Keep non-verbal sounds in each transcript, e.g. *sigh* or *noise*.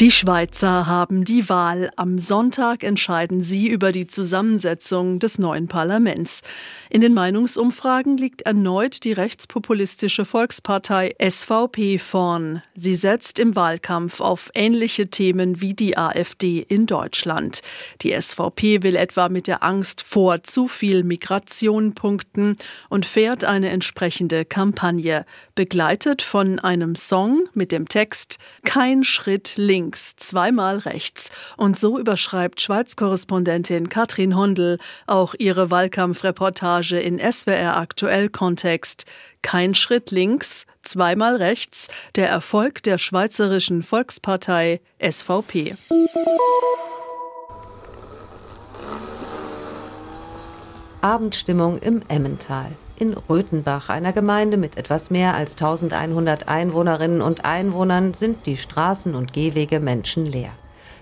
Die Schweizer haben die Wahl. Am Sonntag entscheiden sie über die Zusammensetzung des neuen Parlaments. In den Meinungsumfragen liegt erneut die rechtspopulistische Volkspartei SVP vorn. Sie setzt im Wahlkampf auf ähnliche Themen wie die AfD in Deutschland. Die SVP will etwa mit der Angst vor zu viel Migration punkten und fährt eine entsprechende Kampagne, begleitet von einem Song mit dem Text Kein Schritt links links, zweimal rechts. Und so überschreibt Schweiz-Korrespondentin Katrin Hondel auch ihre Wahlkampfreportage in SWR aktuell Kontext. Kein Schritt links, zweimal rechts, der Erfolg der Schweizerischen Volkspartei SVP. Abendstimmung im Emmental in Röthenbach, einer Gemeinde mit etwas mehr als 1100 Einwohnerinnen und Einwohnern, sind die Straßen und Gehwege menschenleer.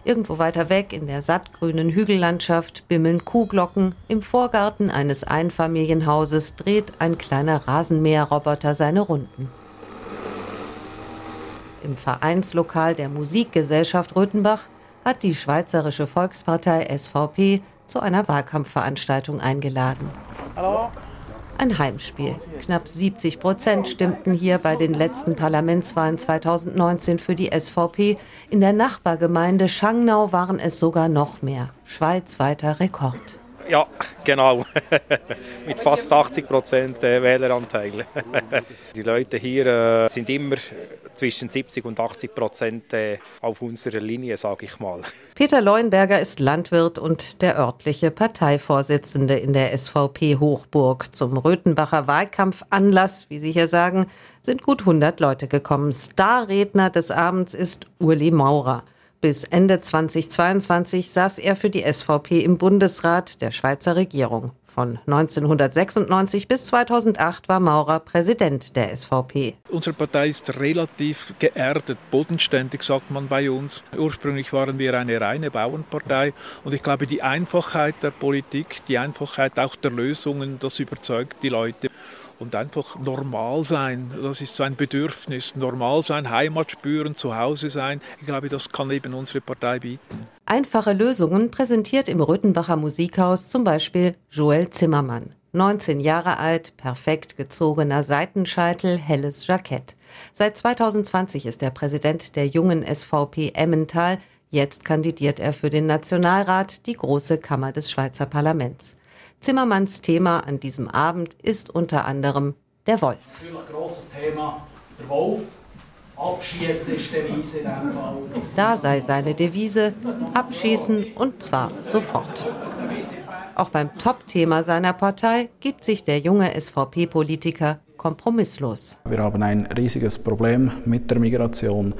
Irgendwo weiter weg in der sattgrünen Hügellandschaft bimmeln Kuhglocken. Im Vorgarten eines Einfamilienhauses dreht ein kleiner Rasenmäherroboter seine Runden. Im Vereinslokal der Musikgesellschaft Röthenbach hat die Schweizerische Volkspartei SVP zu einer Wahlkampfveranstaltung eingeladen. Hallo ein Heimspiel. Knapp 70 Prozent stimmten hier bei den letzten Parlamentswahlen 2019 für die SVP. In der Nachbargemeinde Schangnau waren es sogar noch mehr. Schweizweiter Rekord. Ja, genau. *laughs* Mit fast 80 Prozent äh, Wähleranteil. *laughs* Die Leute hier äh, sind immer zwischen 70 und 80 Prozent äh, auf unserer Linie, sage ich mal. *laughs* Peter Leuenberger ist Landwirt und der örtliche Parteivorsitzende in der SVP Hochburg. Zum Röthenbacher Wahlkampfanlass, wie Sie hier sagen, sind gut 100 Leute gekommen. Starredner des Abends ist Uli Maurer. Bis Ende 2022 saß er für die SVP im Bundesrat der Schweizer Regierung. Von 1996 bis 2008 war Maurer Präsident der SVP. Unsere Partei ist relativ geerdet, bodenständig, sagt man bei uns. Ursprünglich waren wir eine reine Bauernpartei und ich glaube, die Einfachheit der Politik, die Einfachheit auch der Lösungen, das überzeugt die Leute und einfach normal sein. Das ist so ein Bedürfnis. Normal sein, Heimat spüren, zu Hause sein. Ich glaube, das kann eben unsere Partei bieten. Einfache Lösungen präsentiert im Rüttenbacher Musikhaus zum Beispiel Joel Zimmermann. 19 Jahre alt, perfekt gezogener Seitenscheitel, helles Jackett. Seit 2020 ist er Präsident der jungen SVP Emmental. Jetzt kandidiert er für den Nationalrat, die große Kammer des Schweizer Parlaments. Zimmermanns Thema an diesem Abend ist unter anderem der Wolf. Natürlich grosses Thema, der Wolf. Abschießen ist Devise in diesem Fall. Da sei seine Devise, abschießen und zwar sofort. Auch beim Top-Thema seiner Partei gibt sich der junge SVP-Politiker kompromisslos. Wir haben ein riesiges Problem mit der Migration.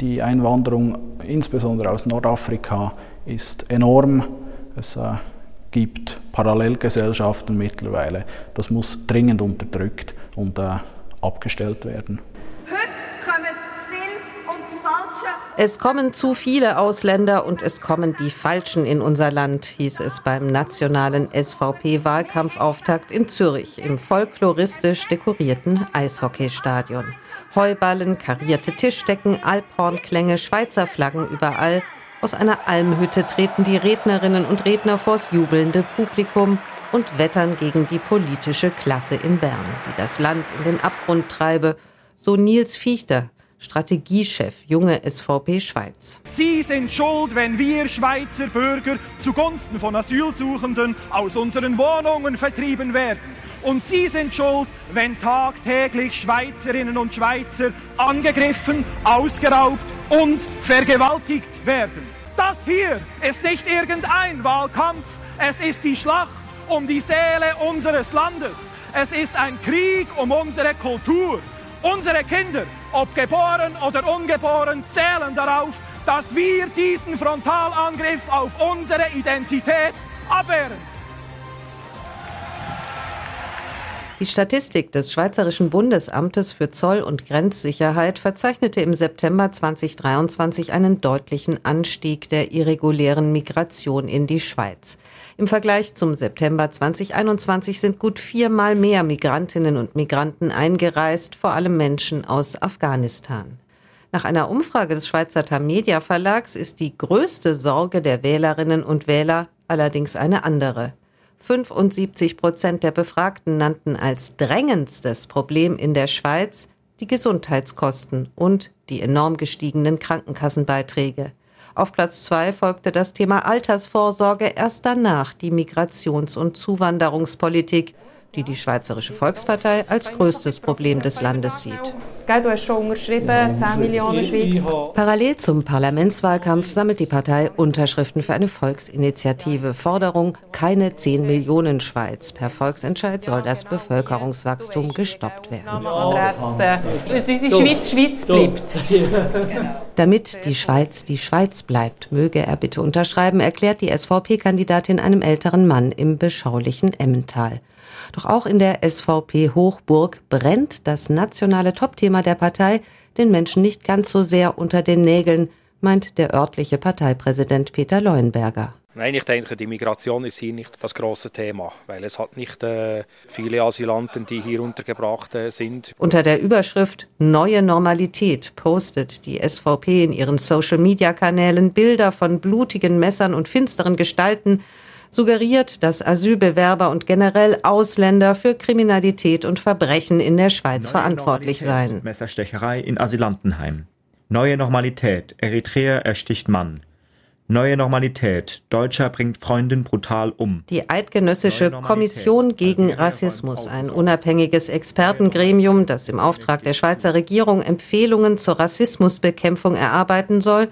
Die Einwanderung, insbesondere aus Nordafrika, ist enorm. Es äh, gibt Parallelgesellschaften mittlerweile. Das muss dringend unterdrückt und äh, abgestellt werden. Es kommen zu viele Ausländer und es kommen die Falschen in unser Land, hieß es beim nationalen SVP-Wahlkampfauftakt in Zürich im folkloristisch dekorierten Eishockeystadion. Heuballen, karierte Tischdecken, Alphornklänge, Schweizer Flaggen überall – aus einer Almhütte treten die Rednerinnen und Redner vors jubelnde Publikum und wettern gegen die politische Klasse in Bern, die das Land in den Abgrund treibe, so Nils Fichter, Strategiechef junge SVP Schweiz. Sie sind schuld, wenn wir Schweizer Bürger zugunsten von Asylsuchenden aus unseren Wohnungen vertrieben werden. Und Sie sind schuld, wenn tagtäglich Schweizerinnen und Schweizer angegriffen, ausgeraubt und vergewaltigt werden. Das hier ist nicht irgendein Wahlkampf, es ist die Schlacht um die Seele unseres Landes. Es ist ein Krieg um unsere Kultur. Unsere Kinder, ob geboren oder ungeboren, zählen darauf, dass wir diesen Frontalangriff auf unsere Identität abwehren. Die Statistik des Schweizerischen Bundesamtes für Zoll- und Grenzsicherheit verzeichnete im September 2023 einen deutlichen Anstieg der irregulären Migration in die Schweiz. Im Vergleich zum September 2021 sind gut viermal mehr Migrantinnen und Migranten eingereist, vor allem Menschen aus Afghanistan. Nach einer Umfrage des Schweizer Tamedia Verlags ist die größte Sorge der Wählerinnen und Wähler allerdings eine andere. 75 Prozent der Befragten nannten als drängendstes Problem in der Schweiz die Gesundheitskosten und die enorm gestiegenen Krankenkassenbeiträge. Auf Platz zwei folgte das Thema Altersvorsorge, erst danach die Migrations- und Zuwanderungspolitik die die Schweizerische Volkspartei als größtes Problem des Landes sieht. Du hast schon unterschrieben, 10 Millionen Schweiz. Parallel zum Parlamentswahlkampf sammelt die Partei Unterschriften für eine Volksinitiative. Forderung, keine 10 Millionen Schweiz. Per Volksentscheid soll das Bevölkerungswachstum gestoppt werden. Dass unsere Schweiz Schweiz bleibt. *laughs* Damit die Schweiz die Schweiz bleibt, möge er bitte unterschreiben, erklärt die SVP-Kandidatin einem älteren Mann im beschaulichen Emmental. Doch auch in der SVP Hochburg brennt das nationale Topthema der Partei den Menschen nicht ganz so sehr unter den Nägeln, meint der örtliche Parteipräsident Peter Leuenberger. Nein, ich denke, die Migration ist hier nicht das große Thema, weil es hat nicht äh, viele Asylanten, die hier untergebracht äh, sind. Unter der Überschrift Neue Normalität postet die SVP in ihren Social-Media-Kanälen Bilder von blutigen Messern und finsteren Gestalten, suggeriert, dass Asylbewerber und generell Ausländer für Kriminalität und Verbrechen in der Schweiz Neue verantwortlich seien. Messerstecherei in Asylantenheim. Neue Normalität. Eritrea ersticht Mann. Neue Normalität. Deutscher bringt Freundin brutal um. Die Eidgenössische Kommission gegen Rassismus, ein unabhängiges Expertengremium, das im Auftrag der Schweizer Regierung Empfehlungen zur Rassismusbekämpfung erarbeiten soll,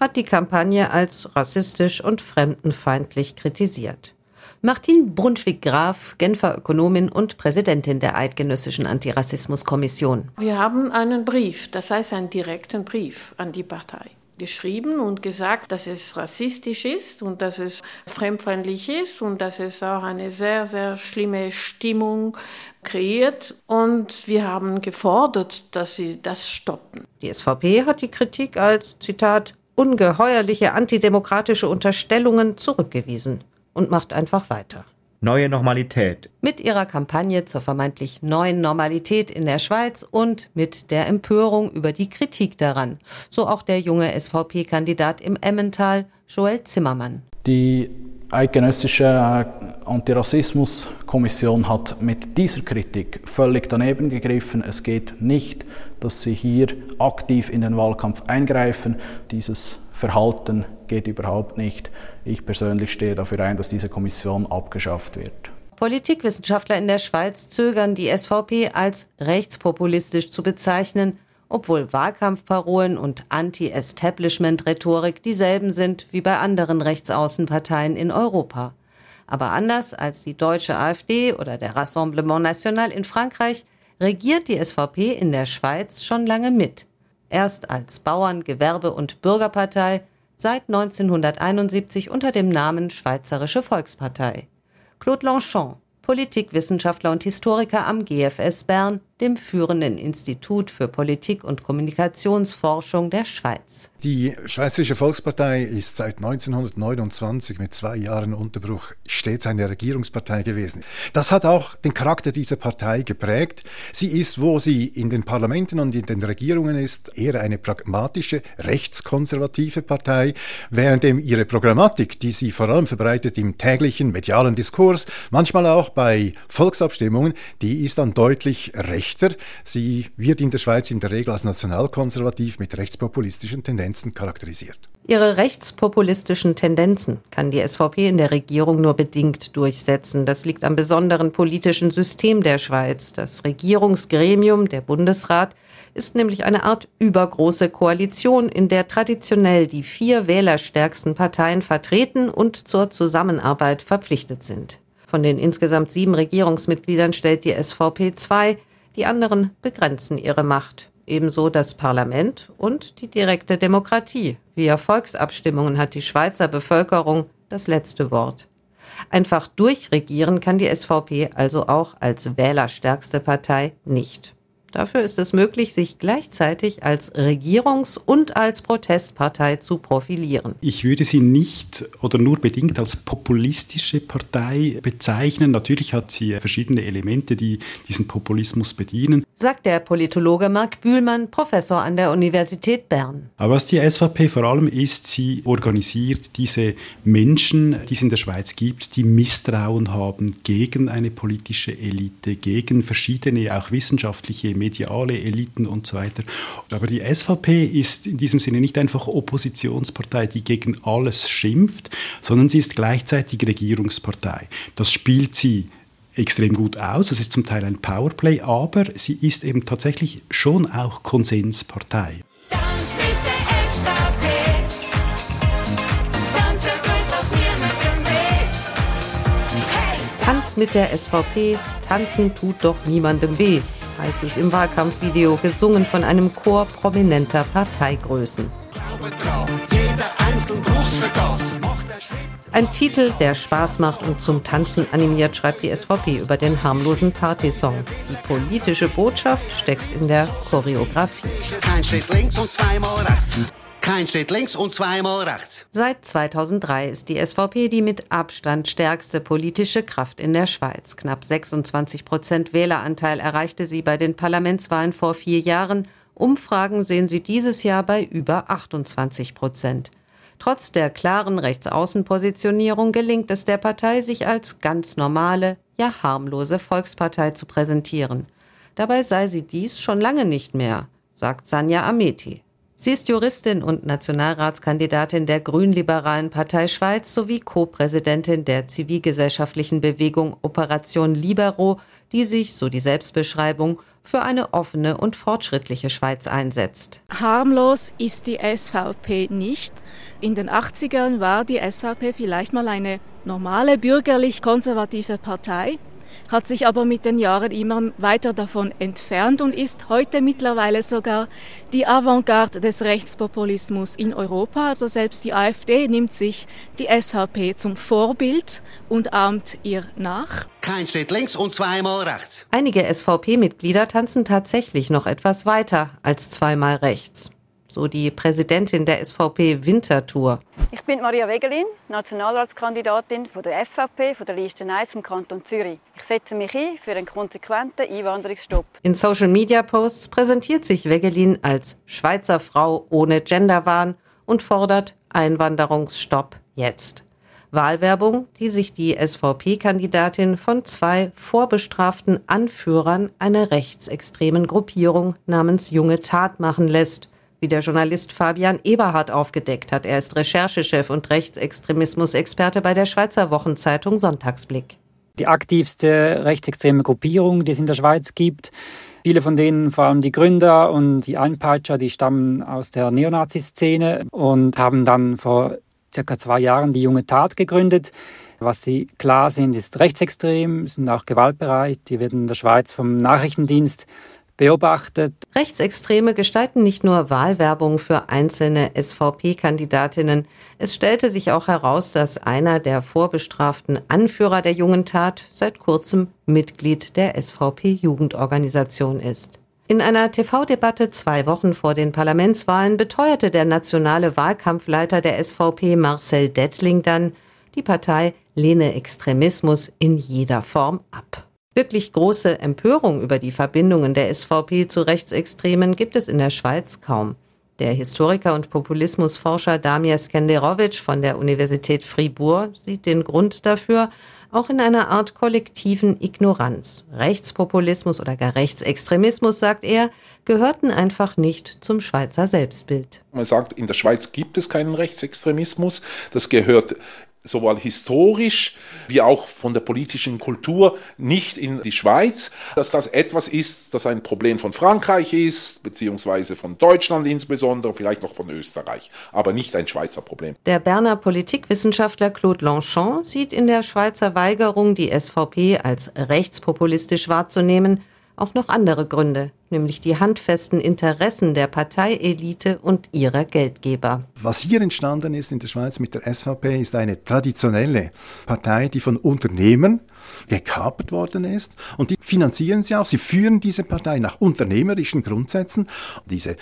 hat die Kampagne als rassistisch und fremdenfeindlich kritisiert. Martin Brunschwig-Graf, Genfer Ökonomin und Präsidentin der Eidgenössischen Antirassismuskommission. Wir haben einen Brief, das heißt einen direkten Brief an die Partei geschrieben und gesagt, dass es rassistisch ist und dass es fremdfeindlich ist und dass es auch eine sehr, sehr schlimme Stimmung kreiert. Und wir haben gefordert, dass sie das stoppen. Die SVP hat die Kritik als, Zitat, ungeheuerliche antidemokratische Unterstellungen zurückgewiesen und macht einfach weiter. Neue Normalität. Mit ihrer Kampagne zur vermeintlich neuen Normalität in der Schweiz und mit der Empörung über die Kritik daran. So auch der junge SVP-Kandidat im Emmental, Joel Zimmermann. Die eidgenössische äh, Antirassismuskommission hat mit dieser Kritik völlig daneben gegriffen. Es geht nicht, dass sie hier aktiv in den Wahlkampf eingreifen. Dieses Verhalten geht überhaupt nicht. Ich persönlich stehe dafür ein, dass diese Kommission abgeschafft wird. Politikwissenschaftler in der Schweiz zögern, die SVP als rechtspopulistisch zu bezeichnen obwohl Wahlkampfparolen und Anti-Establishment-Rhetorik dieselben sind wie bei anderen Rechtsaußenparteien in Europa. Aber anders als die deutsche AfD oder der Rassemblement National in Frankreich regiert die SVP in der Schweiz schon lange mit. Erst als Bauern-, Gewerbe- und Bürgerpartei, seit 1971 unter dem Namen Schweizerische Volkspartei. Claude Lanchon, Politikwissenschaftler und Historiker am GFS Bern, dem führenden Institut für Politik- und Kommunikationsforschung der Schweiz. Die Schweizerische Volkspartei ist seit 1929 mit zwei Jahren Unterbruch stets eine Regierungspartei gewesen. Das hat auch den Charakter dieser Partei geprägt. Sie ist, wo sie in den Parlamenten und in den Regierungen ist, eher eine pragmatische, rechtskonservative Partei, während ihre Programmatik, die sie vor allem verbreitet im täglichen medialen Diskurs, manchmal auch bei Volksabstimmungen, die ist dann deutlich rechts Rechter. Sie wird in der Schweiz in der Regel als nationalkonservativ mit rechtspopulistischen Tendenzen charakterisiert. Ihre rechtspopulistischen Tendenzen kann die SVP in der Regierung nur bedingt durchsetzen. Das liegt am besonderen politischen System der Schweiz. Das Regierungsgremium, der Bundesrat, ist nämlich eine Art übergroße Koalition, in der traditionell die vier wählerstärksten Parteien vertreten und zur Zusammenarbeit verpflichtet sind. Von den insgesamt sieben Regierungsmitgliedern stellt die SVP zwei, die anderen begrenzen ihre Macht. Ebenso das Parlament und die direkte Demokratie. Via Volksabstimmungen hat die Schweizer Bevölkerung das letzte Wort. Einfach durchregieren kann die SVP also auch als wählerstärkste Partei nicht. Dafür ist es möglich, sich gleichzeitig als Regierungs- und als Protestpartei zu profilieren. Ich würde sie nicht oder nur bedingt als populistische Partei bezeichnen. Natürlich hat sie verschiedene Elemente, die diesen Populismus bedienen. Sagt der Politologe Marc Bühlmann, Professor an der Universität Bern. Aber was die SVP vor allem ist, sie organisiert diese Menschen, die es in der Schweiz gibt, die Misstrauen haben gegen eine politische Elite, gegen verschiedene, auch wissenschaftliche mediale Eliten und so weiter. Aber die SVP ist in diesem Sinne nicht einfach Oppositionspartei, die gegen alles schimpft, sondern sie ist gleichzeitig Regierungspartei. Das spielt sie extrem gut aus. Das ist zum Teil ein Powerplay, aber sie ist eben tatsächlich schon auch Konsenspartei. Tanz mit der SVP, tanzen tut doch niemandem weh heißt es im Wahlkampfvideo, gesungen von einem Chor prominenter Parteigrößen. Ein Titel, der Spaß macht und zum Tanzen animiert, schreibt die SVP über den harmlosen Partysong. Die politische Botschaft steckt in der Choreografie. Ein Schritt links und zweimal rechts. Kein Schritt links und zweimal rechts. Seit 2003 ist die SVP die mit Abstand stärkste politische Kraft in der Schweiz. Knapp 26 Prozent Wähleranteil erreichte sie bei den Parlamentswahlen vor vier Jahren. Umfragen sehen sie dieses Jahr bei über 28 Prozent. Trotz der klaren Rechtsaußenpositionierung gelingt es der Partei, sich als ganz normale, ja harmlose Volkspartei zu präsentieren. Dabei sei sie dies schon lange nicht mehr, sagt Sanja Ameti. Sie ist Juristin und Nationalratskandidatin der Grünliberalen Partei Schweiz sowie Co-Präsidentin der zivilgesellschaftlichen Bewegung Operation Libero, die sich, so die Selbstbeschreibung, für eine offene und fortschrittliche Schweiz einsetzt. Harmlos ist die SVP nicht. In den 80ern war die SVP vielleicht mal eine normale bürgerlich-konservative Partei hat sich aber mit den Jahren immer weiter davon entfernt und ist heute mittlerweile sogar die Avantgarde des Rechtspopulismus in Europa. Also selbst die AfD nimmt sich die SVP zum Vorbild und ahmt ihr nach. Kein steht links und zweimal rechts. Einige SVP-Mitglieder tanzen tatsächlich noch etwas weiter als zweimal rechts so die Präsidentin der SVP Winterthur. Ich bin Maria Wegelin, Nationalratskandidatin von der SVP von der Liste 1 vom Kanton Zürich. Ich setze mich ein für einen konsequenten Einwanderungsstopp. In Social Media Posts präsentiert sich Wegelin als Schweizer Frau ohne Genderwahn und fordert Einwanderungsstopp jetzt. Wahlwerbung, die sich die SVP-Kandidatin von zwei vorbestraften Anführern einer rechtsextremen Gruppierung namens Junge Tat machen lässt wie der Journalist Fabian Eberhardt aufgedeckt hat. Er ist Recherchechef und Rechtsextremismusexperte bei der Schweizer Wochenzeitung Sonntagsblick. Die aktivste rechtsextreme Gruppierung, die es in der Schweiz gibt. Viele von denen, vor allem die Gründer und die Einpeitscher, die stammen aus der Neonazi-Szene und haben dann vor circa zwei Jahren die junge Tat gegründet. Was sie klar sind, ist rechtsextrem, sind auch gewaltbereit. Die werden in der Schweiz vom Nachrichtendienst beobachtet. Rechtsextreme gestalten nicht nur Wahlwerbung für einzelne SVP-Kandidatinnen. Es stellte sich auch heraus, dass einer der vorbestraften Anführer der jungen Tat seit kurzem Mitglied der SVP-Jugendorganisation ist. In einer TV-Debatte zwei Wochen vor den Parlamentswahlen beteuerte der nationale Wahlkampfleiter der SVP Marcel Dettling dann, die Partei lehne Extremismus in jeder Form ab. Wirklich große Empörung über die Verbindungen der SVP zu Rechtsextremen gibt es in der Schweiz kaum. Der Historiker und Populismusforscher Damir Skenderovic von der Universität Fribourg sieht den Grund dafür auch in einer Art kollektiven Ignoranz. Rechtspopulismus oder gar Rechtsextremismus, sagt er, gehörten einfach nicht zum Schweizer Selbstbild. Man sagt, in der Schweiz gibt es keinen Rechtsextremismus. Das gehört sowohl historisch wie auch von der politischen Kultur nicht in die Schweiz, dass das etwas ist, das ein Problem von Frankreich ist, beziehungsweise von Deutschland insbesondere, vielleicht noch von Österreich, aber nicht ein Schweizer Problem. Der Berner Politikwissenschaftler Claude Longchamp sieht in der Schweizer Weigerung, die SVP als rechtspopulistisch wahrzunehmen, auch noch andere Gründe, nämlich die handfesten Interessen der Parteielite und ihrer Geldgeber. Was hier entstanden ist in der Schweiz mit der SVP, ist eine traditionelle Partei, die von Unternehmen gekapert worden ist und die finanzieren sie auch. Sie führen diese Partei nach unternehmerischen Grundsätzen. Diese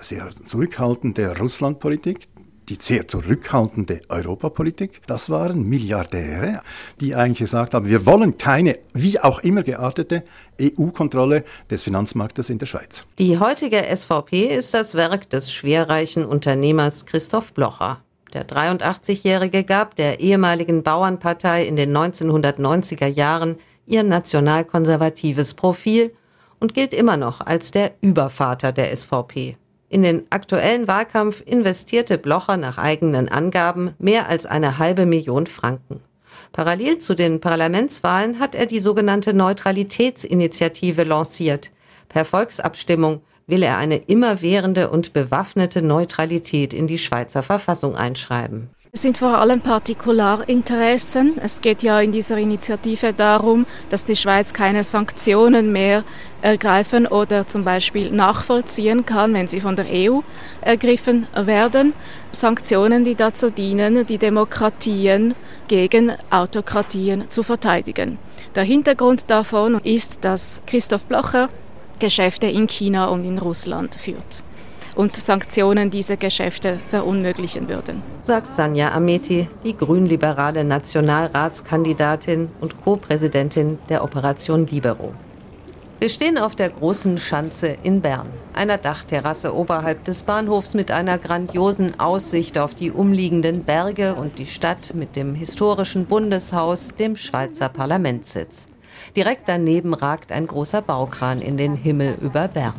sehr zurückhaltende Russlandpolitik, die sehr zurückhaltende Europapolitik. Das waren Milliardäre, die eigentlich gesagt haben, wir wollen keine, wie auch immer geartete EU-Kontrolle des Finanzmarktes in der Schweiz. Die heutige SVP ist das Werk des schwerreichen Unternehmers Christoph Blocher. Der 83-Jährige gab der ehemaligen Bauernpartei in den 1990er Jahren ihr nationalkonservatives Profil und gilt immer noch als der Übervater der SVP. In den aktuellen Wahlkampf investierte Blocher nach eigenen Angaben mehr als eine halbe Million Franken. Parallel zu den Parlamentswahlen hat er die sogenannte Neutralitätsinitiative lanciert. Per Volksabstimmung will er eine immerwährende und bewaffnete Neutralität in die Schweizer Verfassung einschreiben. Es sind vor allem Partikularinteressen. Es geht ja in dieser Initiative darum, dass die Schweiz keine Sanktionen mehr ergreifen oder zum Beispiel nachvollziehen kann, wenn sie von der EU ergriffen werden. Sanktionen, die dazu dienen, die Demokratien gegen Autokratien zu verteidigen. Der Hintergrund davon ist, dass Christoph Blocher Geschäfte in China und in Russland führt und Sanktionen diese Geschäfte verunmöglichen würden. Sagt Sanja Ameti, die grünliberale Nationalratskandidatin und Co-Präsidentin der Operation Libero. Wir stehen auf der großen Schanze in Bern, einer Dachterrasse oberhalb des Bahnhofs mit einer grandiosen Aussicht auf die umliegenden Berge und die Stadt mit dem historischen Bundeshaus, dem Schweizer Parlamentssitz. Direkt daneben ragt ein großer Baukran in den Himmel über Bern.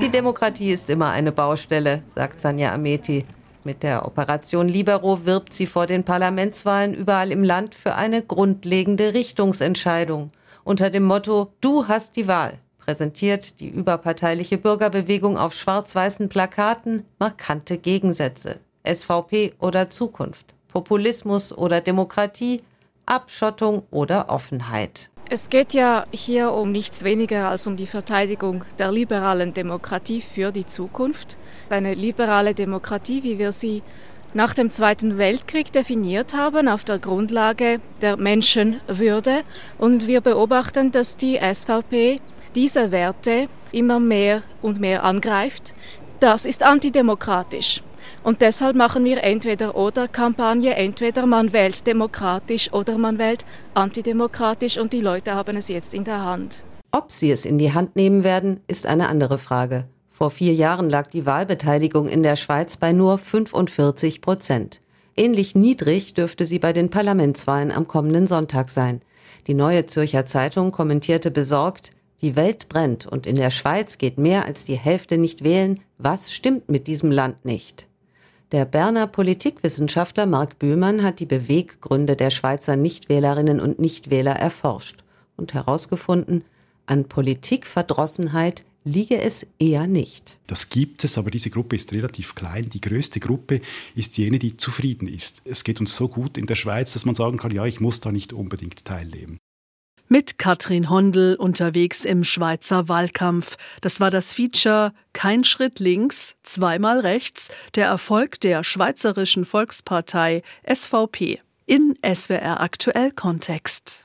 Die Demokratie ist immer eine Baustelle, sagt Sanja Ameti. Mit der Operation Libero wirbt sie vor den Parlamentswahlen überall im Land für eine grundlegende Richtungsentscheidung. Unter dem Motto Du hast die Wahl präsentiert die überparteiliche Bürgerbewegung auf schwarz-weißen Plakaten markante Gegensätze. SVP oder Zukunft, Populismus oder Demokratie, Abschottung oder Offenheit. Es geht ja hier um nichts weniger als um die Verteidigung der liberalen Demokratie für die Zukunft. Eine liberale Demokratie, wie wir sie nach dem Zweiten Weltkrieg definiert haben, auf der Grundlage der Menschenwürde. Und wir beobachten, dass die SVP diese Werte immer mehr und mehr angreift. Das ist antidemokratisch. Und deshalb machen wir entweder oder Kampagne, entweder man wählt demokratisch oder man wählt antidemokratisch und die Leute haben es jetzt in der Hand. Ob sie es in die Hand nehmen werden, ist eine andere Frage. Vor vier Jahren lag die Wahlbeteiligung in der Schweiz bei nur 45 Prozent. Ähnlich niedrig dürfte sie bei den Parlamentswahlen am kommenden Sonntag sein. Die Neue Zürcher Zeitung kommentierte besorgt, die Welt brennt und in der Schweiz geht mehr als die Hälfte nicht wählen. Was stimmt mit diesem Land nicht? Der Berner Politikwissenschaftler Marc Bühlmann hat die Beweggründe der Schweizer Nichtwählerinnen und Nichtwähler erforscht und herausgefunden, an Politikverdrossenheit liege es eher nicht. Das gibt es, aber diese Gruppe ist relativ klein. Die größte Gruppe ist jene, die zufrieden ist. Es geht uns so gut in der Schweiz, dass man sagen kann, ja, ich muss da nicht unbedingt teilnehmen mit Katrin Hondel unterwegs im Schweizer Wahlkampf. Das war das Feature Kein Schritt links, zweimal rechts, der Erfolg der Schweizerischen Volkspartei SVP in SWR aktuell Kontext.